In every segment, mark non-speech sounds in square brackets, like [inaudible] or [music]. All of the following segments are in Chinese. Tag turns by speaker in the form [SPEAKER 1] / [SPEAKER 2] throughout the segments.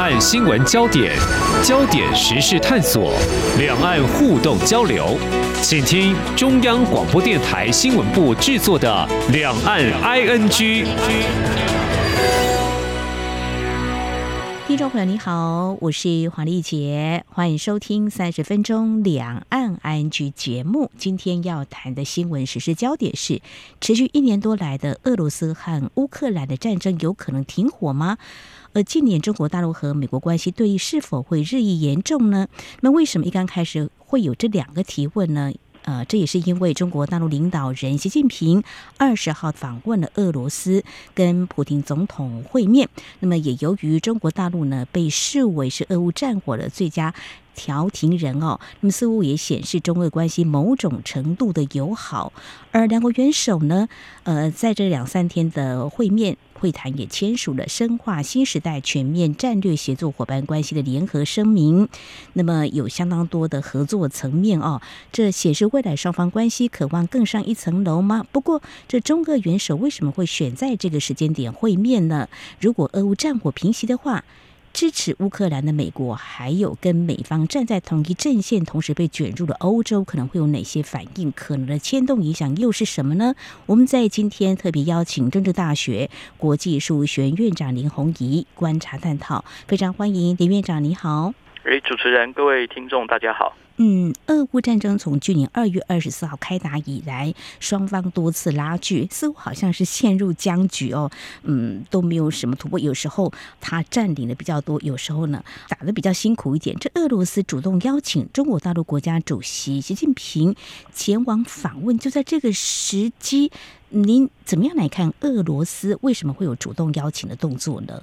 [SPEAKER 1] 岸新闻焦点，焦点时事探索，两岸互动交流，请听中央广播电台新闻部制作的《两岸 ING》。
[SPEAKER 2] 听众朋友你好，我是黄丽杰，欢迎收听三十分钟两岸 ING 节目。今天要谈的新闻时事焦点是：持续一年多来的俄罗斯和乌克兰的战争有可能停火吗？而近年中国大陆和美国关系对立是否会日益严重呢？那为什么一刚开始会有这两个提问呢？呃，这也是因为中国大陆领导人习近平二十号访问了俄罗斯，跟普京总统会面。那么，也由于中国大陆呢被视为是俄乌战火的最佳调停人哦，那么似乎也显示中俄关系某种程度的友好。而两国元首呢，呃，在这两三天的会面。会谈也签署了深化新时代全面战略协作伙伴关系的联合声明，那么有相当多的合作层面哦，这显示未来双方关系渴望更上一层楼吗？不过，这中俄元首为什么会选在这个时间点会面呢？如果俄乌战火平息的话，支持乌克兰的美国，还有跟美方站在同一阵线，同时被卷入了欧洲，可能会有哪些反应？可能的牵动影响又是什么呢？我们在今天特别邀请政治大学国际事务学院院长林宏仪观察探讨，非常欢迎林院长，你好。
[SPEAKER 3] 哎，主持人，各位听众，大家好。
[SPEAKER 2] 嗯，俄乌战争从去年二月二十四号开打以来，双方多次拉锯，似乎好像是陷入僵局哦。嗯，都没有什么突破。有时候他占领的比较多，有时候呢打的比较辛苦一点。这俄罗斯主动邀请中国大陆国家主席习近平前往访问，就在这个时机，您怎么样来看俄罗斯为什么会有主动邀请的动作呢？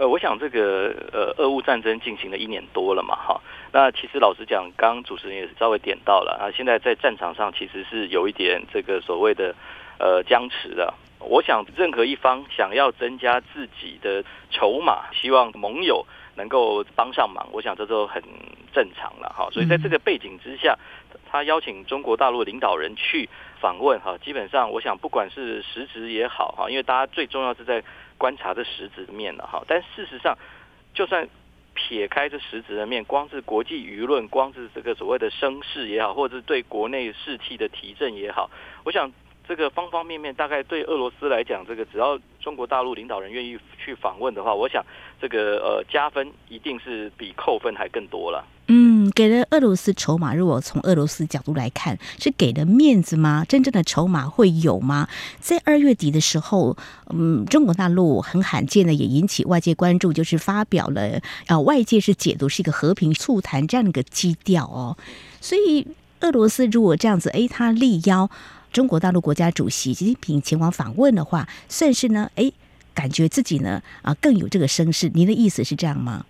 [SPEAKER 3] 呃，我想这个呃，俄乌战争进行了一年多了嘛，哈。那其实老实讲，刚刚主持人也是稍微点到了啊，现在在战场上其实是有一点这个所谓的呃僵持的。我想任何一方想要增加自己的筹码，希望盟友能够帮上忙，我想这都很正常了哈。所以在这个背景之下，他邀请中国大陆领导人去访问哈，基本上我想不管是实质也好哈，因为大家最重要是在。观察这实质的面了哈，但事实上，就算撇开这实质的面，光是国际舆论，光是这个所谓的声势也好，或者是对国内士气的提振也好，我想这个方方面面，大概对俄罗斯来讲，这个只要中国大陆领导人愿意去访问的话，我想这个呃加分一定是比扣分还更多了。
[SPEAKER 2] 嗯，给了俄罗斯筹码。如果从俄罗斯角度来看，是给了面子吗？真正的筹码会有吗？在二月底的时候，嗯，中国大陆很罕见的也引起外界关注，就是发表了啊，外界是解读是一个和平促谈这样的一个基调哦。所以俄罗斯如果这样子，哎，他力邀中国大陆国家主席习近平前往访问的话，算是呢，哎，感觉自己呢啊更有这个声势。您的意思是这样吗？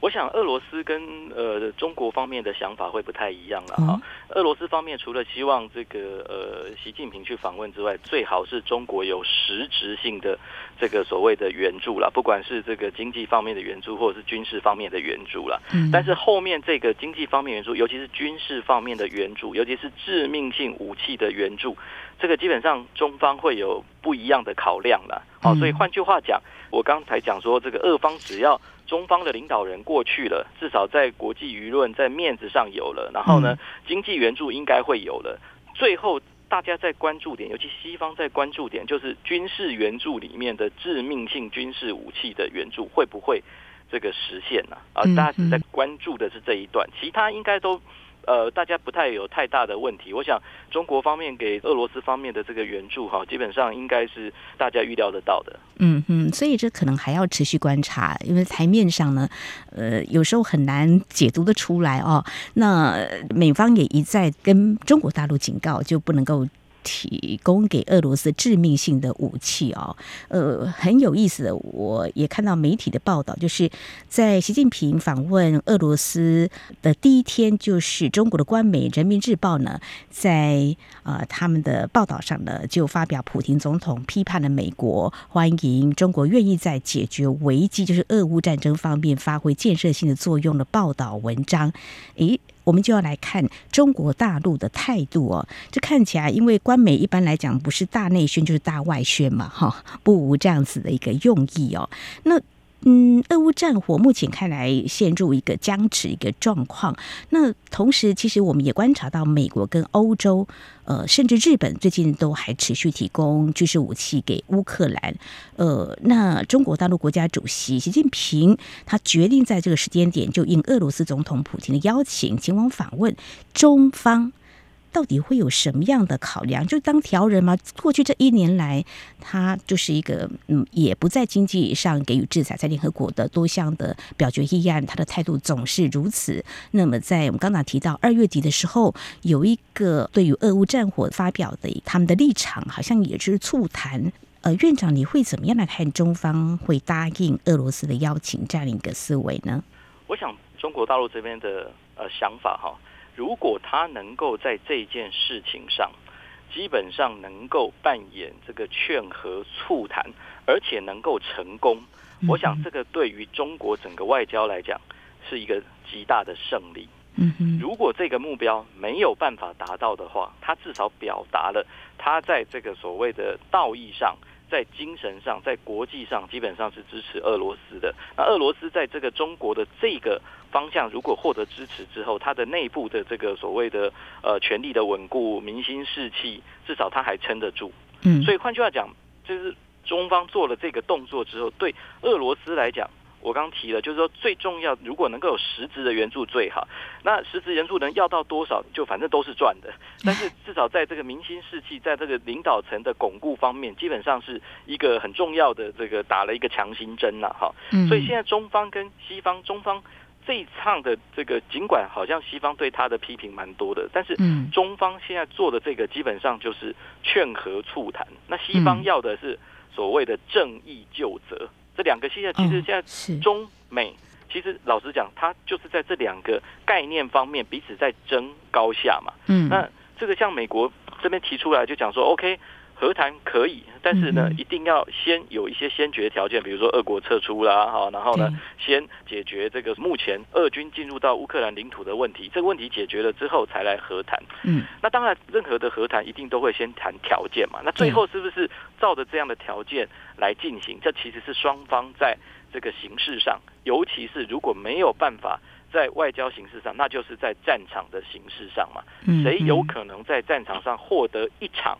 [SPEAKER 3] 我想俄罗斯跟呃中国方面的想法会不太一样了哈。俄罗斯方面除了希望这个呃习近平去访问之外，最好是中国有实质性的这个所谓的援助了，不管是这个经济方面的援助，或者是军事方面的援助了。但是后面这个经济方面援助，尤其是军事方面的援助，尤其是致命性武器的援助，这个基本上中方会有不一样的考量了。好，所以换句话讲，我刚才讲说这个俄方只要。中方的领导人过去了，至少在国际舆论在面子上有了，然后呢，经济援助应该会有了。最后大家在关注点，尤其西方在关注点，就是军事援助里面的致命性军事武器的援助会不会这个实现呢？啊，大家只在关注的是这一段，其他应该都。呃，大家不太有太大的问题。我想，中国方面给俄罗斯方面的这个援助，哈，基本上应该是大家预料得到的。
[SPEAKER 2] 嗯嗯，所以这可能还要持续观察，因为台面上呢，呃，有时候很难解读得出来哦。那美方也一再跟中国大陆警告，就不能够。提供给俄罗斯致命性的武器哦，呃，很有意思的，我也看到媒体的报道，就是在习近平访问俄罗斯的第一天，就是中国的官媒《人民日报》呢，在呃他们的报道上呢，就发表普亭总统批判了美国，欢迎中国愿意在解决危机，就是俄乌战争方面发挥建设性的作用的报道文章，诶。我们就要来看中国大陆的态度哦，这看起来，因为官媒一般来讲不是大内宣就是大外宣嘛，哈，不无这样子的一个用意哦。那嗯，俄乌战火目前看来陷入一个僵持一个状况。那同时，其实我们也观察到，美国跟欧洲，呃，甚至日本最近都还持续提供军事武器给乌克兰。呃，那中国大陆国家主席习近平他决定在这个时间点，就应俄罗斯总统普京的邀请，前往访问中方。到底会有什么样的考量？就当调人吗？过去这一年来，他就是一个嗯，也不在经济上给予制裁，在联合国的多项的表决议案，他的态度总是如此。那么，在我们刚才提到二月底的时候，有一个对于俄乌战火发表的他们的立场，好像也是促谈。呃，院长，你会怎么样来看中方会答应俄罗斯的邀请这样一个思维呢？
[SPEAKER 3] 我想中国大陆这边的呃想法哈。如果他能够在这件事情上，基本上能够扮演这个劝和促谈，而且能够成功，我想这个对于中国整个外交来讲是一个极大的胜利。如果这个目标没有办法达到的话，他至少表达了他在这个所谓的道义上。在精神上，在国际上，基本上是支持俄罗斯的。那俄罗斯在这个中国的这个方向，如果获得支持之后，它的内部的这个所谓的呃权力的稳固、民心士气，至少它还撑得住。嗯，所以换句话讲，就是中方做了这个动作之后，对俄罗斯来讲。我刚提了，就是说最重要，如果能够有实质的援助最好。那实质援助能要到多少，就反正都是赚的。但是至少在这个民心士气，在这个领导层的巩固方面，基本上是一个很重要的这个打了一个强心针了，哈。所以现在中方跟西方，中方这一趟的这个，尽管好像西方对他的批评蛮多的，但是中方现在做的这个，基本上就是劝和促谈。那西方要的是所谓的正义救责。这两个现在其实现在中美其实老实讲，它就是在这两个概念方面彼此在争高下嘛。嗯，那这个像美国这边提出来就讲说，OK。和谈可以，但是呢，一定要先有一些先决条件，比如说俄国撤出啦，哈，然后呢，先解决这个目前俄军进入到乌克兰领土的问题，这个问题解决了之后才来和谈。嗯，那当然，任何的和谈一定都会先谈条件嘛。那最后是不是照着这样的条件来进行？这其实是双方在这个形式上，尤其是如果没有办法在外交形式上，那就是在战场的形式上嘛。谁有可能在战场上获得一场？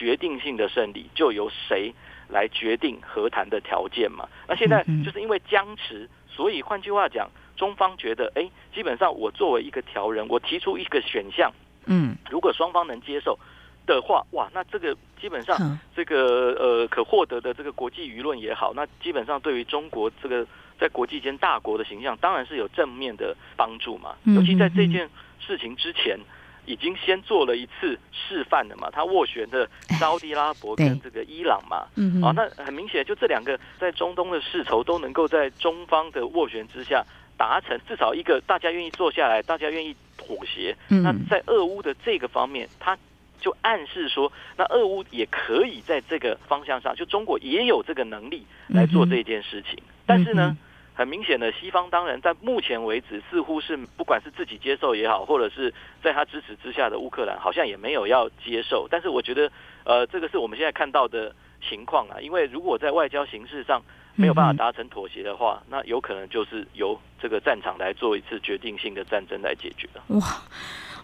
[SPEAKER 3] 决定性的胜利就由谁来决定和谈的条件嘛？那现在就是因为僵持，所以换句话讲，中方觉得，哎，基本上我作为一个调人，我提出一个选项，嗯，如果双方能接受的话，哇，那这个基本上这个呃可获得的这个国际舆论也好，那基本上对于中国这个在国际间大国的形象，当然是有正面的帮助嘛。尤其在这件事情之前。已经先做了一次示范了嘛？他斡旋的沙特阿拉伯跟这个伊朗嘛，啊，那很明显，就这两个在中东的世仇都能够在中方的斡旋之下达成至少一个大家愿意坐下来，大家愿意妥协。那在俄乌的这个方面，他就暗示说，那俄乌也可以在这个方向上，就中国也有这个能力来做这件事情。但是呢？很明显的，西方当然在目前为止似乎是不管是自己接受也好，或者是在他支持之下的乌克兰，好像也没有要接受。但是我觉得，呃，这个是我们现在看到的情况啊。因为如果在外交形式上没有办法达成妥协的话，那有可能就是由这个战场来做一次决定性的战争来解决的。哇。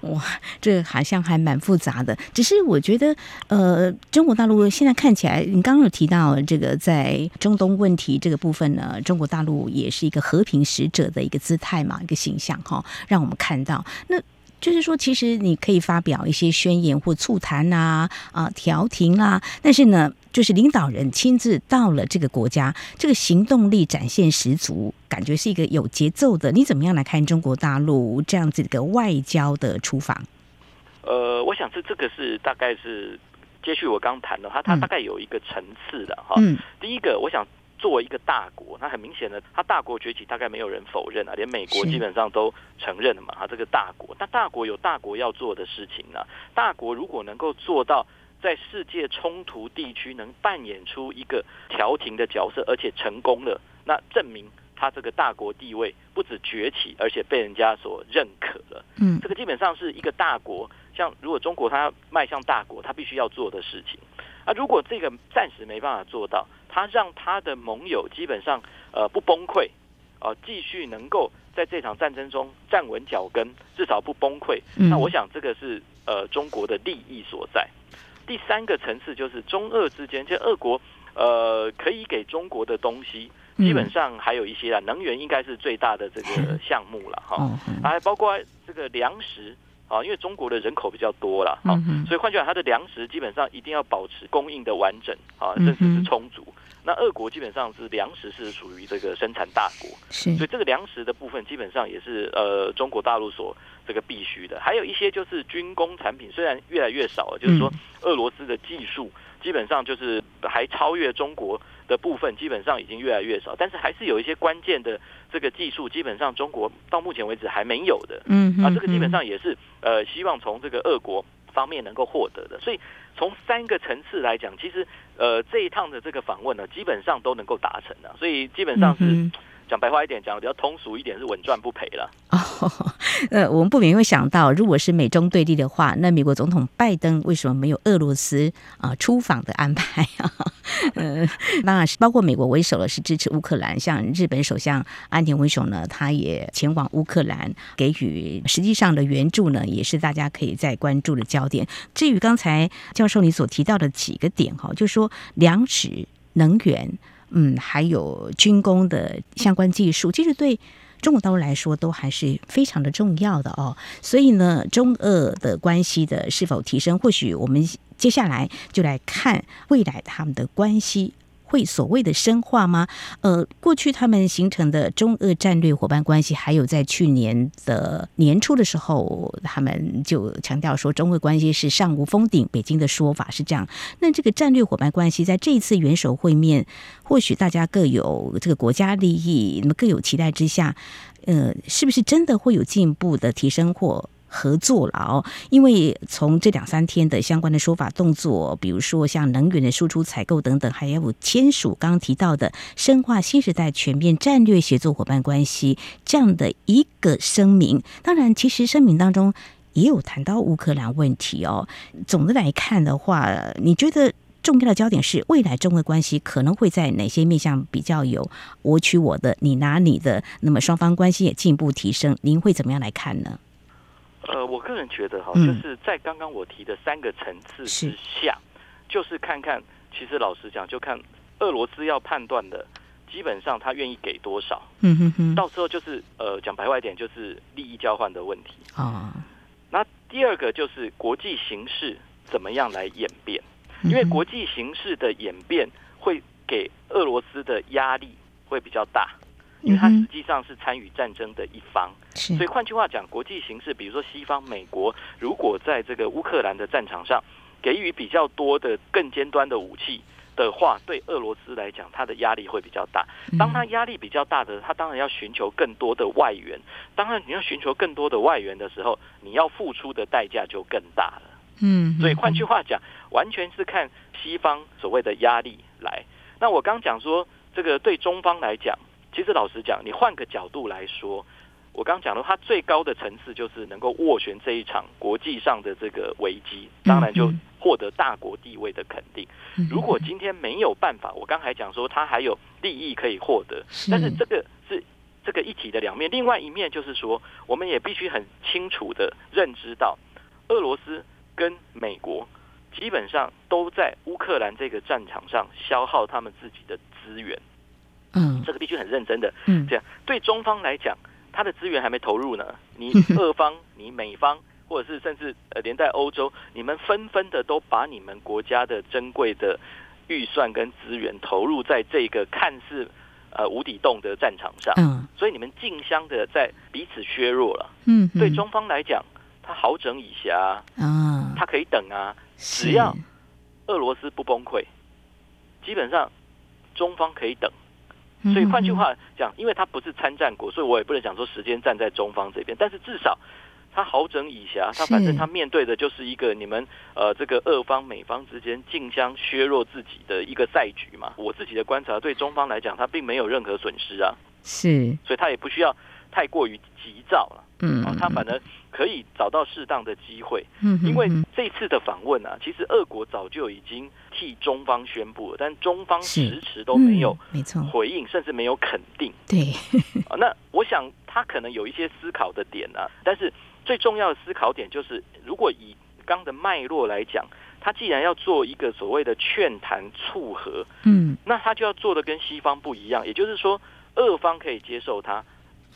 [SPEAKER 2] 哇，这好像还蛮复杂的。只是我觉得，呃，中国大陆现在看起来，你刚刚有提到这个在中东问题这个部分呢，中国大陆也是一个和平使者的一个姿态嘛，一个形象哈，让我们看到那。就是说，其实你可以发表一些宣言或促谈啊，啊调停啦，但是呢，就是领导人亲自到了这个国家，这个行动力展现十足，感觉是一个有节奏的。你怎么样来看中国大陆这样子一个外交的出访？
[SPEAKER 3] 呃，我想这这个是大概是接续我刚谈的，它它大概有一个层次的哈。嗯，第一个我想。作为一个大国，那很明显的，他大国崛起，大概没有人否认啊，连美国基本上都承认了嘛。他这个大国，那大国有大国要做的事情呢。大国如果能够做到在世界冲突地区能扮演出一个调停的角色，而且成功了，那证明他这个大国地位不止崛起，而且被人家所认可了。嗯，这个基本上是一个大国，像如果中国它迈向大国，它必须要做的事情。啊，如果这个暂时没办法做到。他让他的盟友基本上，呃不崩溃，啊、呃，继续能够在这场战争中站稳脚跟，至少不崩溃。那我想这个是呃中国的利益所在。第三个层次就是中俄之间，就俄国呃可以给中国的东西。基本上还有一些啊，能源应该是最大的这个项目了哈，还包括这个粮食啊，因为中国的人口比较多了哈，所以换句话，它的粮食基本上一定要保持供应的完整啊，甚至是充足。那俄国基本上是粮食是属于这个生产大国，所以这个粮食的部分基本上也是呃中国大陆所这个必须的。还有一些就是军工产品，虽然越来越少了，就是说俄罗斯的技术基本上就是还超越中国。的部分基本上已经越来越少，但是还是有一些关键的这个技术，基本上中国到目前为止还没有的。嗯，啊，这个基本上也是呃，希望从这个俄国方面能够获得的。所以从三个层次来讲，其实呃这一趟的这个访问呢，基本上都能够达成的。所以基本上是。讲白话一点，讲的比较通俗一点，是稳赚不赔了。
[SPEAKER 2] 哦，[laughs] 呃，我们不免会想到，如果是美中对立的话，那美国总统拜登为什么没有俄罗斯啊、出访的安排啊？[laughs] 呃，当然是包括美国为首的是支持乌克兰，像日本首相安田文雄呢，他也前往乌克兰给予实际上的援助呢，也是大家可以再关注的焦点。至于刚才教授你所提到的几个点哈，就是说粮食、能源。嗯，还有军工的相关技术，其实对中国大陆来说都还是非常的重要的哦。所以呢，中俄的关系的是否提升，或许我们接下来就来看未来他们的关系。会所谓的深化吗？呃，过去他们形成的中俄战略伙伴关系，还有在去年的年初的时候，他们就强调说中俄关系是上无封顶，北京的说法是这样。那这个战略伙伴关系在这一次元首会面，或许大家各有这个国家利益，那么各有期待之下，呃，是不是真的会有进一步的提升或？合作了哦，因为从这两三天的相关的说法动作，比如说像能源的输出采购等等，还有签署刚刚提到的深化新时代全面战略协作伙伴关系这样的一个声明。当然，其实声明当中也有谈到乌克兰问题哦。总的来看的话，你觉得重要的焦点是未来中俄关系可能会在哪些面向比较有我取我的，你拿你的，那么双方关系也进一步提升，您会怎么样来看呢？
[SPEAKER 3] 呃，我个人觉得哈，就是在刚刚我提的三个层次之下，就是看看，其实老实讲，就看俄罗斯要判断的，基本上他愿意给多少，嗯哼哼，到时候就是呃，讲白话一点，就是利益交换的问题啊。那第二个就是国际形势怎么样来演变，因为国际形势的演变会给俄罗斯的压力会比较大。因为它实际上是参与战争的一方，所以换句话讲，国际形势，比如说西方美国，如果在这个乌克兰的战场上给予比较多的更尖端的武器的话，对俄罗斯来讲，它的压力会比较大。当它压力比较大的，它当然要寻求更多的外援。当然，你要寻求更多的外援的时候，你要付出的代价就更大了。嗯，所以换句话讲，完全是看西方所谓的压力来。那我刚讲说，这个对中方来讲。其实老实讲，你换个角度来说，我刚讲的，它最高的层次就是能够斡旋这一场国际上的这个危机，当然就获得大国地位的肯定。如果今天没有办法，我刚才讲说它还有利益可以获得，但是这个是这个一体的两面。另外一面就是说，我们也必须很清楚的认知到，俄罗斯跟美国基本上都在乌克兰这个战场上消耗他们自己的资源。嗯，这个必须很认真的。嗯，这样对中方来讲，他的资源还没投入呢。[laughs] 你俄方、你美方，或者是甚至呃连带欧洲，你们纷纷的都把你们国家的珍贵的预算跟资源投入在这个看似呃无底洞的战场上。嗯，所以你们竞相的在彼此削弱了。嗯，对中方来讲，他好整以暇啊，他可以等啊，只要俄罗斯不崩溃，基本上中方可以等。所以换句话讲，因为他不是参战国，所以我也不能讲说时间站在中方这边。但是至少他好整以暇，他反正他面对的就是一个你们呃这个俄方美方之间竞相削弱自己的一个赛局嘛。我自己的观察，对中方来讲，他并没有任何损失啊。是，所以他也不需要。太过于急躁了。
[SPEAKER 2] 嗯，
[SPEAKER 3] 哦，他反而可以找到适当的机会。
[SPEAKER 2] 嗯，
[SPEAKER 3] 因为这次的访问啊，其实俄国早就已经替中方宣布了，但中方迟迟都没有没错回应，甚至没有肯定。
[SPEAKER 2] 对，
[SPEAKER 3] 啊，那我想他可能有一些思考的点啊，但是最重要的思考点就是，如果以刚的脉络来讲，他既然要做一个所谓的劝谈促和，
[SPEAKER 2] 嗯，
[SPEAKER 3] 那他就要做的跟西方不一样，也就是说，俄方可以接受他。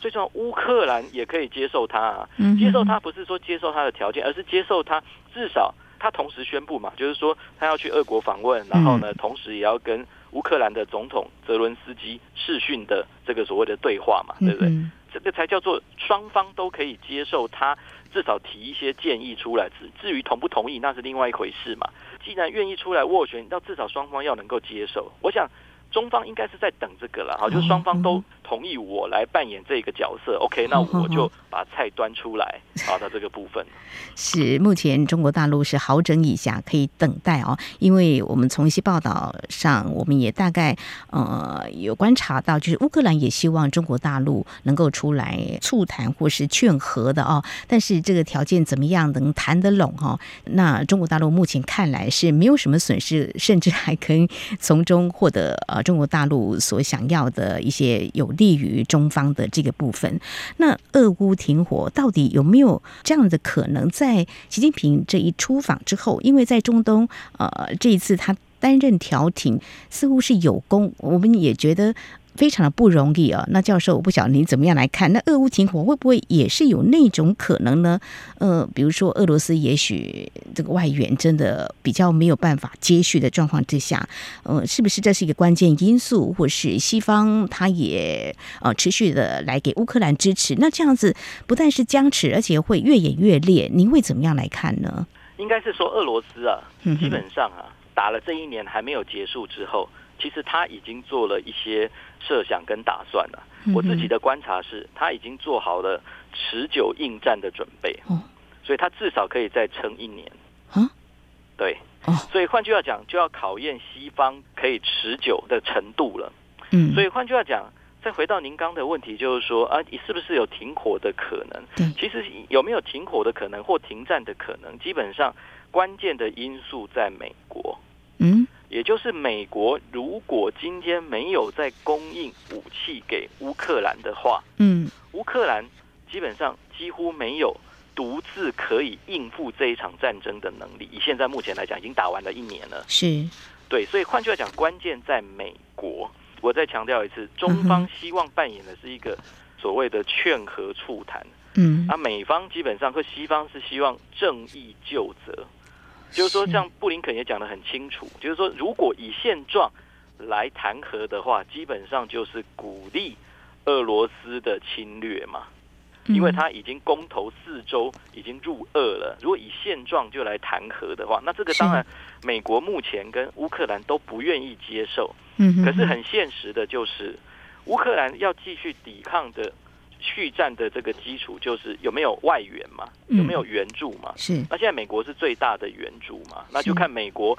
[SPEAKER 3] 最重要，乌克兰也可以接受他啊。接受他不是说接受他的条件，而是接受他至少他同时宣布嘛，就是说他要去俄国访问，然后呢，同时也要跟乌克兰的总统泽伦斯基视讯的这个所谓的对话嘛，对不对？这个才叫做双方都可以接受他，至少提一些建议出来。至至于同不同意，那是另外一回事嘛。既然愿意出来斡旋，那至少双方要能够接受。我想。中方应该是在等这个了，哈，就是双方都同意我来扮演这个角色，OK，那我就把菜端出来，好的这个部分。[laughs]
[SPEAKER 2] 是目前中国大陆是好整以暇，可以等待哦，因为我们从一些报道上，我们也大概呃有观察到，就是乌克兰也希望中国大陆能够出来促谈或是劝和的哦，但是这个条件怎么样能谈得拢哈？那中国大陆目前看来是没有什么损失，甚至还可以从中获得呃。中国大陆所想要的一些有利于中方的这个部分，那俄乌停火到底有没有这样的可能？在习近平这一出访之后，因为在中东，呃，这一次他担任调停似乎是有功，我们也觉得。非常的不容易啊！那教授，我不晓得您怎么样来看？那俄乌停火会不会也是有那种可能呢？呃，比如说俄罗斯也许这个外援真的比较没有办法接续的状况之下，呃，是不是这是一个关键因素？或是西方他也呃持续的来给乌克兰支持？那这样子不但是僵持，而且会越演越烈。您会怎么样来看呢？
[SPEAKER 3] 应该是说俄罗斯啊，基本上啊，打了这一年还没有结束之后。其实他已经做了一些设想跟打算了。我自己的观察是，他已经做好了持久应战的准备。所以他至少可以再撑一年。对。所以换句话讲，就要考验西方可以持久的程度了。嗯所以换句话讲，再回到您刚的问题，就是说啊，你是不是有停火的可能？其实有没有停火的可能或停战的可能？基本上关键的因素在美国。嗯。也就是美国如果今天没有再供应武器给乌克兰的话，嗯，乌克兰基本上几乎没有独自可以应付这一场战争的能力。以现在目前来讲，已经打完了一年了，是对，所以换句话讲，关键在美国。我再强调一次，中方希望扮演的是一个所谓的劝和促谈，嗯，啊，美方基本上和西方是希望正义就责。就是说，像布林肯也讲得很清楚，就是说，如果以现状来谈和的话，基本上就是鼓励俄罗斯的侵略嘛，因为他已经公投四周已经入俄了。如果以现状就来谈和的话，那这个当然美国目前跟乌克兰都不愿意接受。可是很现实的就是，乌克兰要继续抵抗的。续战的这个基础就是有没有外援嘛？有没有援助嘛？是。那现在美国是最大的援助嘛？那就看美国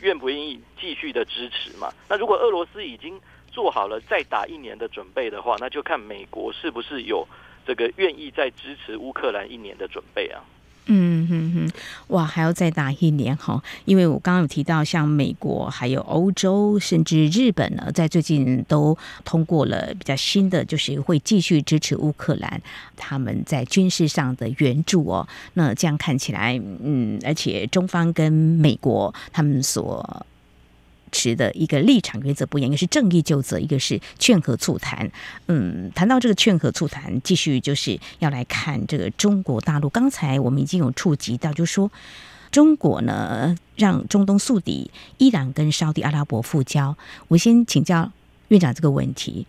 [SPEAKER 3] 愿不愿意继续的支持嘛？那如果俄罗斯已经做好了再打一年的准备的话，那就看美国是不是有这个愿意再支持乌克兰一年的准备啊？
[SPEAKER 2] 嗯哼哼，哇，还要再打一年哈？因为我刚刚有提到，像美国、还有欧洲，甚至日本呢，在最近都通过了比较新的，就是会继续支持乌克兰他们在军事上的援助哦。那这样看起来，嗯，而且中方跟美国他们所。持的一个立场原则不一样，一个是正义就责，一个是劝和促谈。嗯，谈到这个劝和促谈，继续就是要来看这个中国大陆。刚才我们已经有触及到，就说中国呢让中东宿敌伊朗跟沙地阿拉伯复交。我先请教院长这个问题：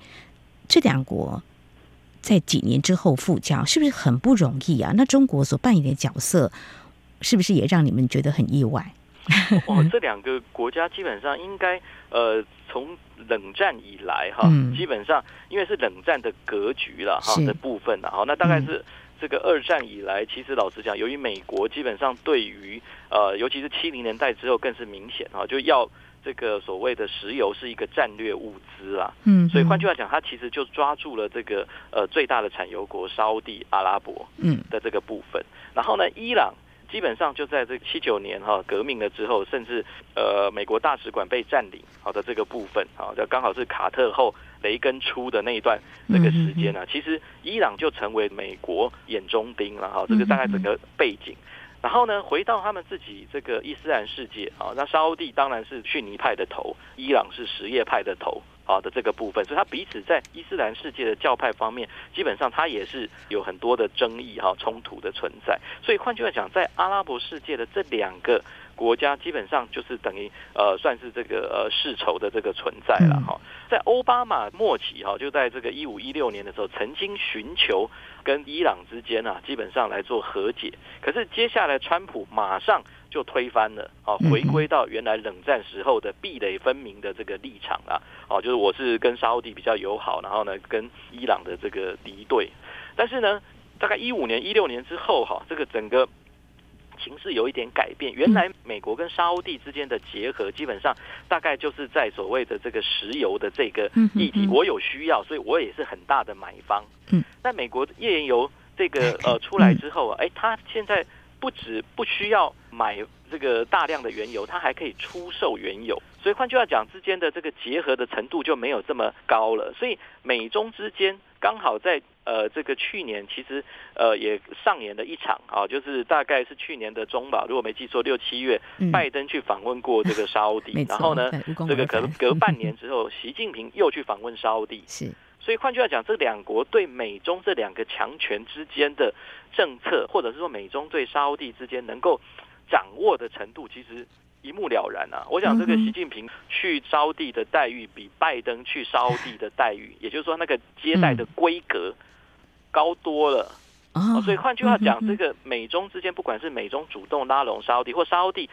[SPEAKER 2] 这两国在几年之后复交，是不是很不容易啊？那中国所扮演的角色，是不是也让你们觉得很意外？[laughs]
[SPEAKER 3] 哦，[laughs] 这两个国家基本上应该呃，从冷战以来哈，基本上因为是冷战的格局了哈的部分了哈，那大概是这个二战以来，其实老实讲，由于美国基本上对于呃，尤其是七零年代之后更是明显哈，就要这个所谓的石油是一个战略物资啊，
[SPEAKER 2] 嗯，
[SPEAKER 3] 所以换句话讲，它其实就抓住了这个呃最大的产油国沙乌地阿拉伯嗯。的这个部分，然后呢，伊朗基本上就在这七九年哈革命了之后，甚至呃美国大使馆被占领好的这个部分啊，就刚好是卡特后雷根出的那一段这个时间呢，其实伊朗就成为美国眼中钉了哈，这个大概整个背景。然后呢，回到他们自己这个伊斯兰世界啊，那沙乌地当然是逊尼派的头，伊朗是什叶派的头啊的这个部分，所以他彼此在伊斯兰世界的教派方面，基本上他也是有很多的争议哈、冲突的存在。所以换句话讲，在阿拉伯世界的这两个国家，基本上就是等于呃，算是这个呃世仇的这个存在了哈。在奥巴马末期哈，就在这个一五一六年的时候，曾经寻求。跟伊朗之间啊，基本上来做和解，可是接下来川普马上就推翻了，啊，回归到原来冷战时候的壁垒分明的这个立场啊，哦，就是我是跟沙乌地比较友好，然后呢跟伊朗的这个敌对，但是呢，大概一五年、一六年之后哈，这个整个。形势有一点改变，原来美国跟沙乌地之间的结合，基本上大概就是在所谓的这个石油的这个议题，我有需要，所以我也是很大的买方。嗯，但美国页岩油这个 [laughs] 呃出来之后啊，哎，他现在不止不需要买这个大量的原油，它还可以出售原油，所以换句话讲，之间的这个结合的程度就没有这么高了。所以美中之间刚好在。呃，这个去年其实呃也上演了一场啊，就是大概是去年的中吧，如果没记错，六七月，拜登去访问过这个 [laughs] 沙乌地，然后呢，这个隔隔半年之后，习近平又去访问沙乌地，[laughs] 是，所以换句话讲，这两国对美中这两个强权之间的政策，或者是说美中对沙乌地之间能够掌握的程度，其实。一目了然啊！我想这个习近平去沙乌地的待遇比拜登去沙乌地的待遇，[laughs] 也就是说那个接待的规格高多了。所以换句话讲，这个美中之间，不管是美中主动拉拢沙乌地，或沙乌地。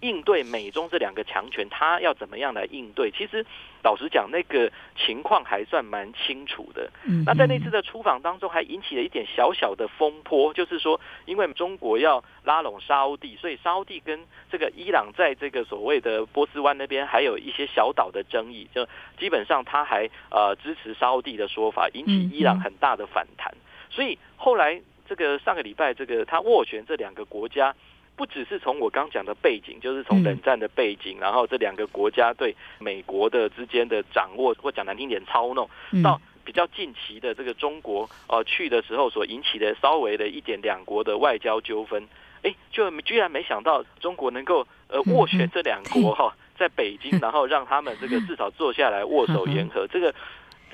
[SPEAKER 3] 应对美中这两个强权，他要怎么样来应对？其实老实讲，那个情况还算蛮清楚的。那在那次的出访当中，还引起了一点小小的风波，就是说，因为中国要拉拢沙乌地，所以沙乌地跟这个伊朗在这个所谓的波斯湾那边还有一些小岛的争议，就基本上他还呃支持沙乌地的说法，引起伊朗很大的反弹。所以后来这个上个礼拜，这个他斡旋这两个国家。不只是从我刚讲的背景，就是从冷战的背景，然后这两个国家对美国的之间的掌握，或讲难听点操弄，到比较近期的这个中国呃去的时候所引起的稍微的一点两国的外交纠纷，哎，就居然没想到中国能够呃斡旋这两国哈，在北京，然后让他们这个至少坐下来握手言和，这个。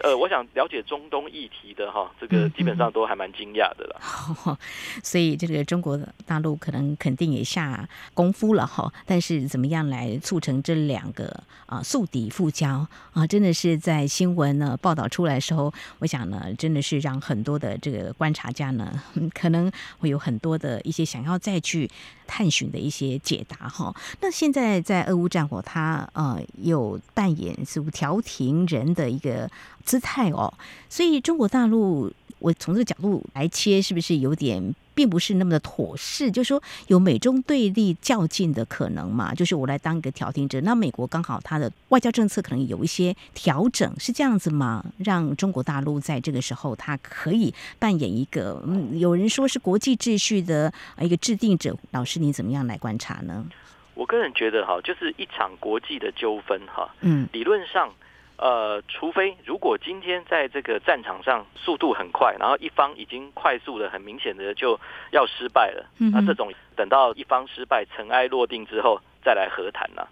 [SPEAKER 3] 呃，我想了解中东议题的哈，这个基本上都还蛮惊讶的了。
[SPEAKER 2] 嗯嗯。所以这个中国大陆可能肯定也下功夫了哈，但是怎么样来促成这两个啊宿敌复交啊，真的是在新闻呢报道出来的时候，我想呢，真的是让很多的这个观察家呢，可能会有很多的一些想要再去探寻的一些解答哈。那现在在俄乌战火，他呃有扮演似乎调停人的一个。姿态哦，所以中国大陆，我从这个角度来切，是不是有点并不是那么的妥适？就是说有美中对立较劲的可能嘛？就是我来当一个调停者，那美国刚好他的外交政策可能有一些调整，是这样子吗？让中国大陆在这个时候，他可以扮演一个，嗯，有人说是国际秩序的一个制定者。老师，你怎么样来观察呢？
[SPEAKER 3] 我个人觉得哈，就是一场国际的纠纷哈，嗯，理论上。呃，除非如果今天在这个战场上速度很快，然后一方已经快速的、很明显的就要失败了，那这种等到一方失败、尘埃落定之后再来和谈呢？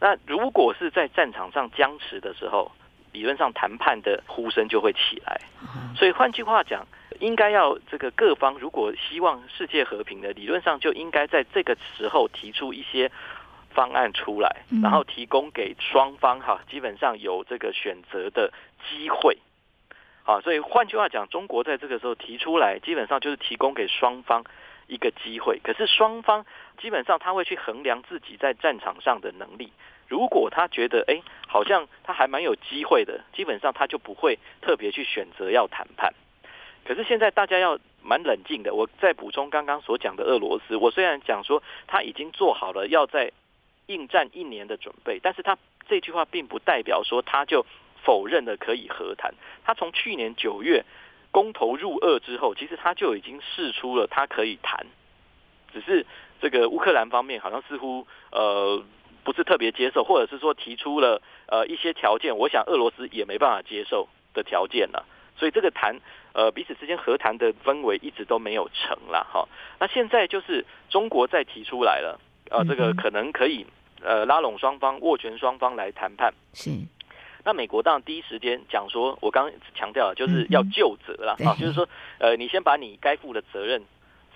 [SPEAKER 3] 那如果是在战场上僵持的时候，理论上谈判的呼声就会起来。所以换句话讲，应该要这个各方如果希望世界和平的，理论上就应该在这个时候提出一些。方案出来，然后提供给双方哈，基本上有这个选择的机会，啊，所以换句话讲，中国在这个时候提出来，基本上就是提供给双方一个机会。可是双方基本上他会去衡量自己在战场上的能力，如果他觉得哎，好像他还蛮有机会的，基本上他就不会特别去选择要谈判。可是现在大家要蛮冷静的，我再补充刚刚所讲的俄罗斯，我虽然讲说他已经做好了要在应战一年的准备，但是他这句话并不代表说他就否认了可以和谈。他从去年九月公投入俄之后，其实他就已经释出了他可以谈，只是这个乌克兰方面好像似乎呃不是特别接受，或者是说提出了呃一些条件，我想俄罗斯也没办法接受的条件了。所以这个谈呃彼此之间和谈的氛围一直都没有成了哈。那现在就是中国再提出来了。呃，这个可能可以呃拉拢双方、握拳双方来谈判。
[SPEAKER 2] 是。
[SPEAKER 3] 那美国当然第一时间讲说，我刚刚强调了，就是要就责了啊，就是说，呃，你先把你该负的责任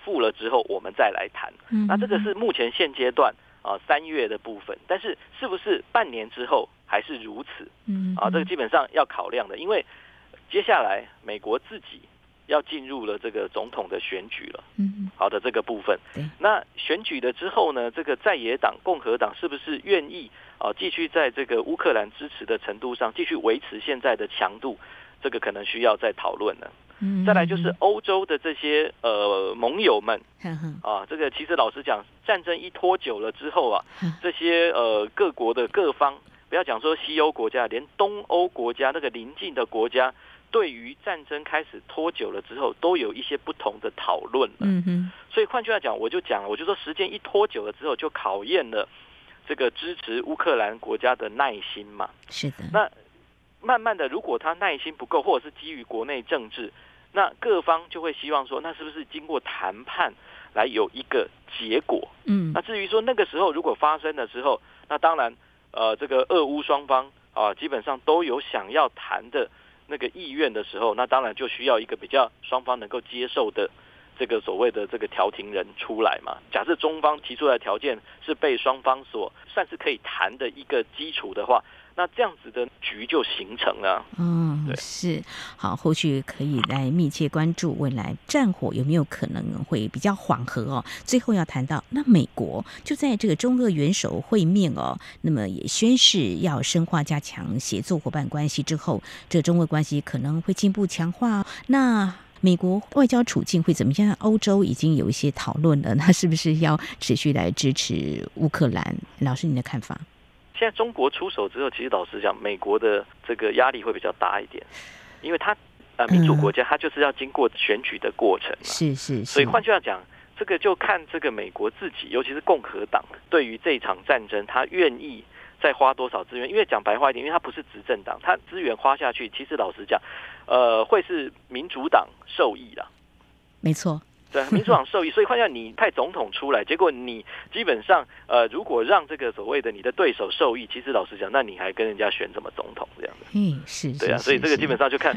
[SPEAKER 3] 负了之后，我们再来谈。那这个是目前现阶段啊三月的部分，但是是不是半年之后还是如此？嗯。啊，这个基本上要考量的，因为接下来美国自己。要进入了这个总统的选举了，嗯，好的这个部分，那选举了之后呢，这个在野党共和党是不是愿意啊继续在这个乌克兰支持的程度上继续维持现在的强度？这个可能需要再讨论了。嗯，再来就是欧洲的这些呃盟友们，[laughs] 啊，这个其实老实讲，战争一拖久了之后啊，这些呃各国的各方，不要讲说西欧国家，连东欧国家那个邻近的国家。对于战争开始拖久了之后，都有一些不同的讨论了。嗯哼，所以换句话讲，我就讲，我就说，时间一拖久了之后，就考验了这个支持乌克兰国家的耐心嘛。
[SPEAKER 2] 是的。
[SPEAKER 3] 那慢慢的，如果他耐心不够，或者是基于国内政治，那各方就会希望说，那是不是经过谈判来有一个结果？嗯。那至于说那个时候如果发生的时候，那当然，呃，这个俄乌双方啊，基本上都有想要谈的。那个意愿的时候，那当然就需要一个比较双方能够接受的这个所谓的这个调停人出来嘛。假设中方提出来的条件是被双方所算是可以谈的一个基础的话。那这样子的局就形成了。
[SPEAKER 2] 嗯，对，是好，后续可以来密切关注未来战火有没有可能会比较缓和哦。最后要谈到，那美国就在这个中俄元首会面哦，那么也宣誓要深化加强协作伙伴关系之后，这中俄关系可能会进一步强化。那美国外交处境会怎么样？欧洲已经有一些讨论了，那是不是要持续来支持乌克兰？老师，你的看法？
[SPEAKER 3] 现在中国出手之后，其实老实讲，美国的这个压力会比较大一点，因为他呃民主国家，他就是要经过选举的过程嘛，
[SPEAKER 2] 是是。
[SPEAKER 3] 所以换句话讲，这个就看这个美国自己，尤其是共和党对于这场战争，他愿意再花多少资源。因为讲白话一点，因为他不是执政党，他资源花下去，其实老实讲，呃，会是民主党受益的。
[SPEAKER 2] 没错。
[SPEAKER 3] 对，民主党受益，所以换下你派总统出来，结果你基本上，呃，如果让这个所谓的你的对手受益，其实老实讲，那你还跟人家选什么总统这样子？
[SPEAKER 2] 嗯，是，
[SPEAKER 3] 对啊，所以这个基本上就看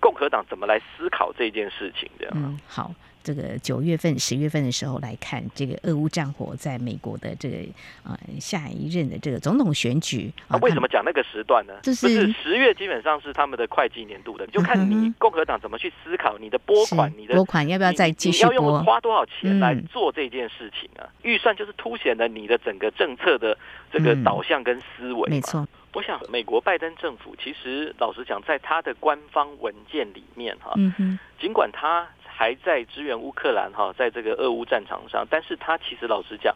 [SPEAKER 3] 共和党怎么来思考这件事情这样。[laughs]
[SPEAKER 2] 嗯，好。这个九月份、十月份的时候来看，这个俄乌战火在美国的这个呃下一任的这个总统选举
[SPEAKER 3] 啊，为什么讲那个时段呢？就是十月基本上是他们的会计年度的，就看你共和党怎么去思考你的拨款，你的
[SPEAKER 2] 拨款要不要再继续拨？
[SPEAKER 3] 你要用花多少钱来做这件事情啊？预算就是凸显了你的整个政策的这个导向跟思维。
[SPEAKER 2] 没错，
[SPEAKER 3] 我想美国拜登政府其实老实讲，在他的官方文件里面哈，尽管他。还在支援乌克兰哈，在这个俄乌战场上，但是他其实老实讲，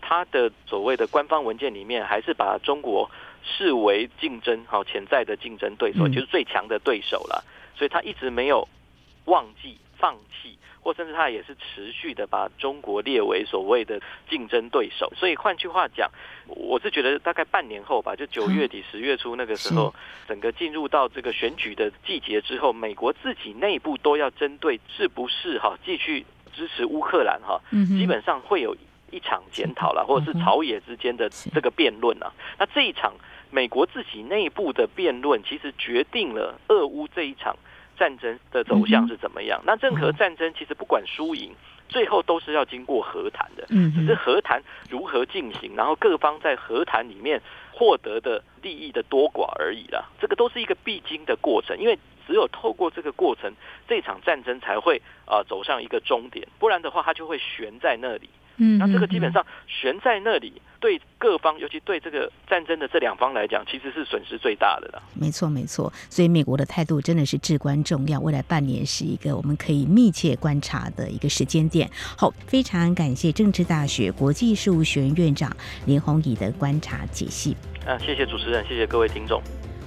[SPEAKER 3] 他的所谓的官方文件里面，还是把中国视为竞争哈潜在的竞争对手，就是最强的对手了，所以他一直没有忘记放弃。或甚至他也是持续的把中国列为所谓的竞争对手，所以换句话讲，我是觉得大概半年后吧，就九月底十月初那个时候，整个进入到这个选举的季节之后，美国自己内部都要针对是不是哈继续支持乌克兰哈，基本上会有一场检讨了，或者是朝野之间的这个辩论啊。那这一场美国自己内部的辩论，其实决定了俄乌这一场。战争的走向是怎么样？那任何战争其实不管输赢，最后都是要经过和谈的。嗯只是和谈如何进行，然后各方在和谈里面获得的利益的多寡而已啦。这个都是一个必经的过程，因为只有透过这个过程，这场战争才会啊、呃、走上一个终点，不然的话，它就会悬在那里。嗯，那这个基本上悬在那里，对各方，尤其对这个战争的这两方来讲，其实是损失最大的了。
[SPEAKER 2] 没错，没错。所以美国的态度真的是至关重要。未来半年是一个我们可以密切观察的一个时间点。好，非常感谢政治大学国际事务学院院长林宏仪的观察解析。
[SPEAKER 3] 啊，谢谢主持人，谢谢各位听众。